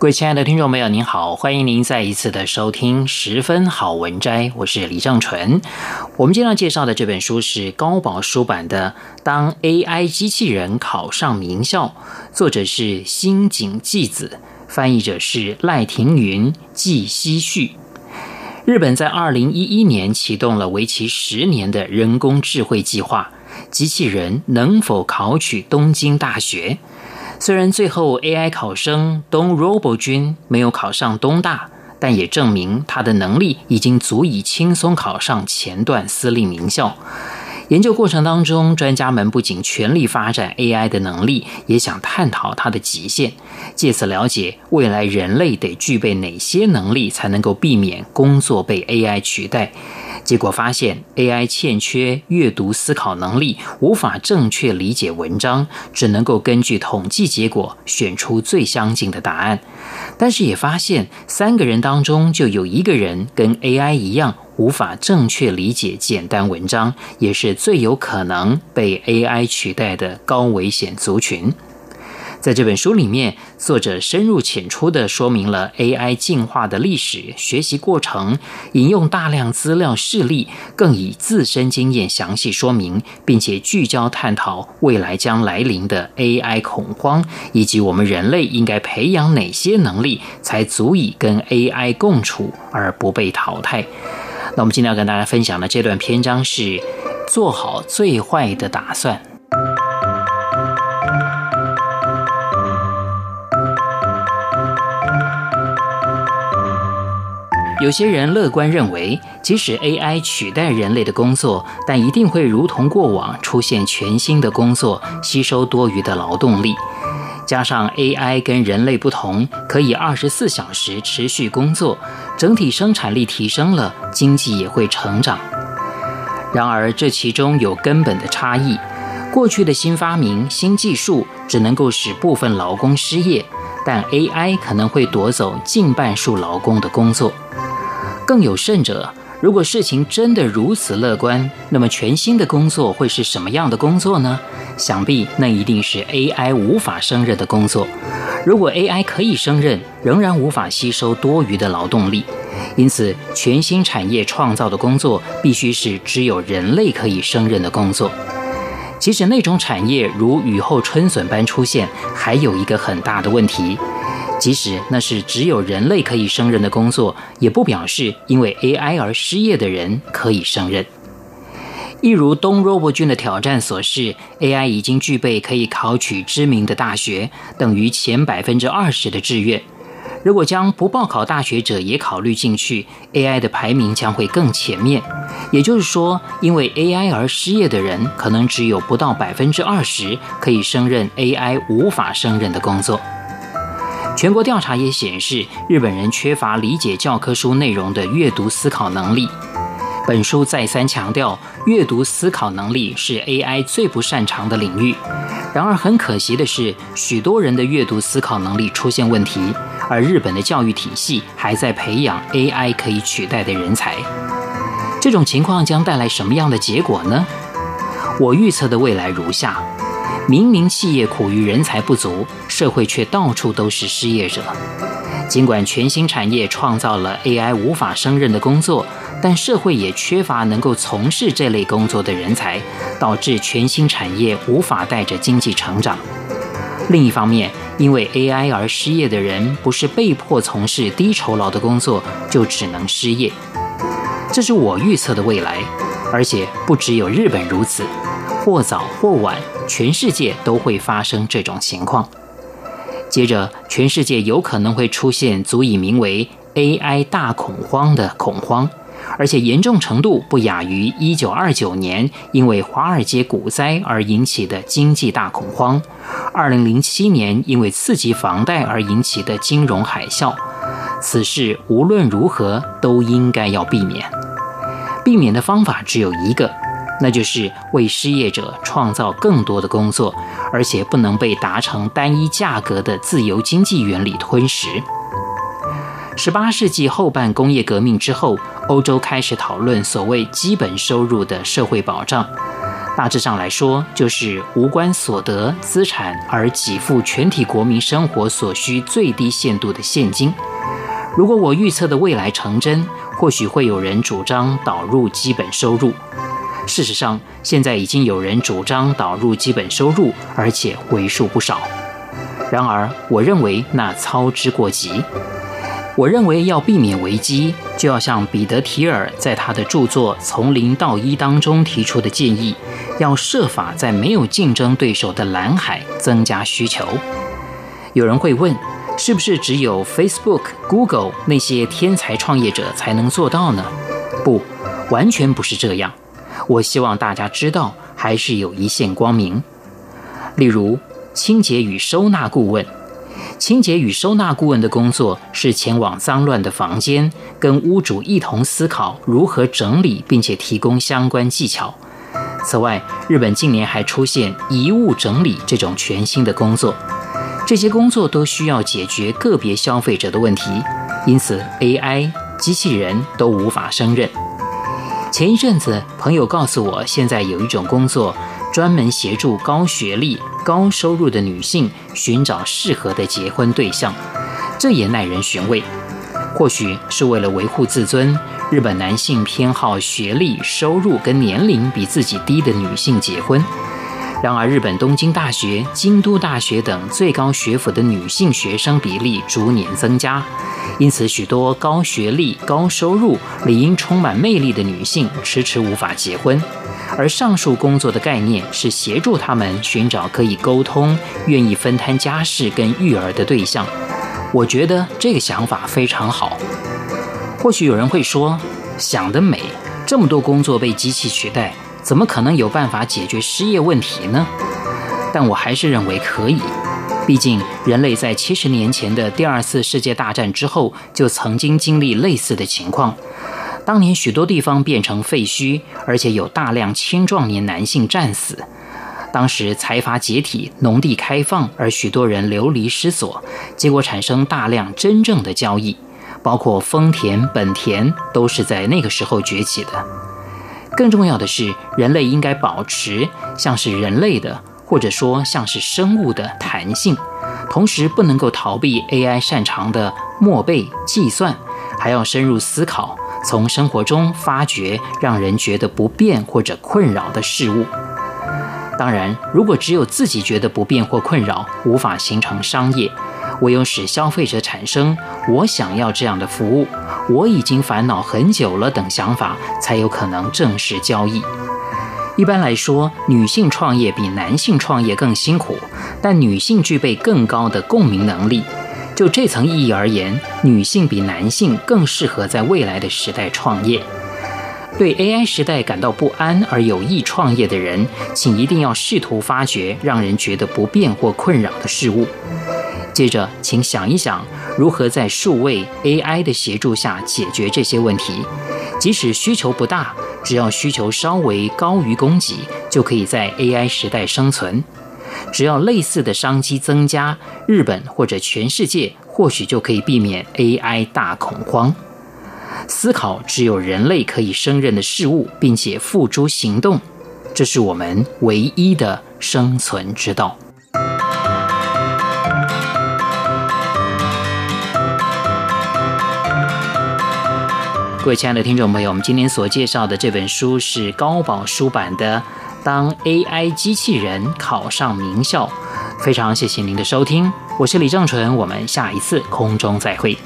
各位亲爱的听众朋友，您好，欢迎您再一次的收听《十分好文摘》，我是李正纯。我们今天要介绍的这本书是高宝书版的《当 AI 机器人考上名校》，作者是新井纪子，翻译者是赖庭云、纪希旭。日本在二零一一年启动了为期十年的人工智慧计划，机器人能否考取东京大学？虽然最后 AI 考生东 Robo 君没有考上东大，但也证明他的能力已经足以轻松考上前段私立名校。研究过程当中，专家们不仅全力发展 AI 的能力，也想探讨它的极限，借此了解未来人类得具备哪些能力，才能够避免工作被 AI 取代。结果发现，AI 欠缺阅读思考能力，无法正确理解文章，只能够根据统计结果选出最相近的答案。但是也发现，三个人当中就有一个人跟 AI 一样。无法正确理解简单文章，也是最有可能被 AI 取代的高危险族群。在这本书里面，作者深入浅出地说明了 AI 进化的历史、学习过程，引用大量资料事例，更以自身经验详细说明，并且聚焦探讨未来将来临的 AI 恐慌，以及我们人类应该培养哪些能力，才足以跟 AI 共处而不被淘汰。那我们今天要跟大家分享的这段篇章是做好最坏的打算。有些人乐观认为，即使 AI 取代人类的工作，但一定会如同过往出现全新的工作，吸收多余的劳动力。加上 AI 跟人类不同，可以二十四小时持续工作，整体生产力提升了，经济也会成长。然而，这其中有根本的差异。过去的新发明、新技术只能够使部分劳工失业，但 AI 可能会夺走近半数劳工的工作。更有甚者，如果事情真的如此乐观，那么全新的工作会是什么样的工作呢？想必那一定是 AI 无法胜任的工作。如果 AI 可以胜任，仍然无法吸收多余的劳动力。因此，全新产业创造的工作必须是只有人类可以胜任的工作。即使，那种产业如雨后春笋般出现，还有一个很大的问题。即使那是只有人类可以胜任的工作，也不表示因为 AI 而失业的人可以胜任。一如东 Robo 君的挑战所示，AI 已经具备可以考取知名的大学，等于前百分之二十的志愿。如果将不报考大学者也考虑进去，AI 的排名将会更前面。也就是说，因为 AI 而失业的人，可能只有不到百分之二十可以胜任 AI 无法胜任的工作。全国调查也显示，日本人缺乏理解教科书内容的阅读思考能力。本书再三强调，阅读思考能力是 AI 最不擅长的领域。然而，很可惜的是，许多人的阅读思考能力出现问题，而日本的教育体系还在培养 AI 可以取代的人才。这种情况将带来什么样的结果呢？我预测的未来如下。明明企业苦于人才不足，社会却到处都是失业者。尽管全新产业创造了 AI 无法胜任的工作，但社会也缺乏能够从事这类工作的人才，导致全新产业无法带着经济成长。另一方面，因为 AI 而失业的人不是被迫从事低酬劳的工作，就只能失业。这是我预测的未来，而且不只有日本如此。或早或晚，全世界都会发生这种情况。接着，全世界有可能会出现足以名为 AI 大恐慌的恐慌，而且严重程度不亚于1929年因为华尔街股灾而引起的经济大恐慌，2007年因为刺激房贷而引起的金融海啸。此事无论如何都应该要避免。避免的方法只有一个，那就是为失业者创造更多的工作，而且不能被达成单一价格的自由经济原理吞噬。十八世纪后半工业革命之后，欧洲开始讨论所谓基本收入的社会保障。大致上来说，就是无关所得资产而给付全体国民生活所需最低限度的现金。如果我预测的未来成真，或许会有人主张导入基本收入。事实上，现在已经有人主张导入基本收入，而且为数不少。然而，我认为那操之过急。我认为要避免危机，就要像彼得·提尔在他的著作《从零到一》当中提出的建议，要设法在没有竞争对手的蓝海增加需求。有人会问，是不是只有 Facebook、Google 那些天才创业者才能做到呢？不，完全不是这样。我希望大家知道，还是有一线光明。例如，清洁与收纳顾问。清洁与收纳顾问的工作是前往脏乱的房间，跟屋主一同思考如何整理，并且提供相关技巧。此外，日本近年还出现遗物整理这种全新的工作。这些工作都需要解决个别消费者的问题，因此 AI 机器人都无法胜任。前一阵子，朋友告诉我，现在有一种工作。专门协助高学历、高收入的女性寻找适合的结婚对象，这也耐人寻味。或许是为了维护自尊，日本男性偏好学历、收入跟年龄比自己低的女性结婚。然而，日本东京大学、京都大学等最高学府的女性学生比例逐年增加，因此许多高学历、高收入、理应充满魅力的女性迟迟无法结婚。而上述工作的概念是协助他们寻找可以沟通、愿意分摊家事跟育儿的对象。我觉得这个想法非常好。或许有人会说：“想得美，这么多工作被机器取代，怎么可能有办法解决失业问题呢？”但我还是认为可以。毕竟人类在七十年前的第二次世界大战之后就曾经经历类似的情况。当年许多地方变成废墟，而且有大量青壮年男性战死。当时财阀解体，农地开放，而许多人流离失所，结果产生大量真正的交易，包括丰田、本田都是在那个时候崛起的。更重要的是，人类应该保持像是人类的，或者说像是生物的弹性，同时不能够逃避 AI 擅长的默背计算，还要深入思考。从生活中发掘让人觉得不便或者困扰的事物。当然，如果只有自己觉得不便或困扰，无法形成商业，唯有使消费者产生“我想要这样的服务”，“我已经烦恼很久了”等想法，才有可能正式交易。一般来说，女性创业比男性创业更辛苦，但女性具备更高的共鸣能力。就这层意义而言，女性比男性更适合在未来的时代创业。对 AI 时代感到不安而有意创业的人，请一定要试图发掘让人觉得不便或困扰的事物。接着，请想一想如何在数位 AI 的协助下解决这些问题。即使需求不大，只要需求稍微高于供给，就可以在 AI 时代生存。只要类似的商机增加，日本或者全世界或许就可以避免 AI 大恐慌。思考只有人类可以胜任的事物，并且付诸行动，这是我们唯一的生存之道。各位亲爱的听众朋友，我们今天所介绍的这本书是高宝书版的。当 AI 机器人考上名校，非常谢谢您的收听，我是李正淳，我们下一次空中再会。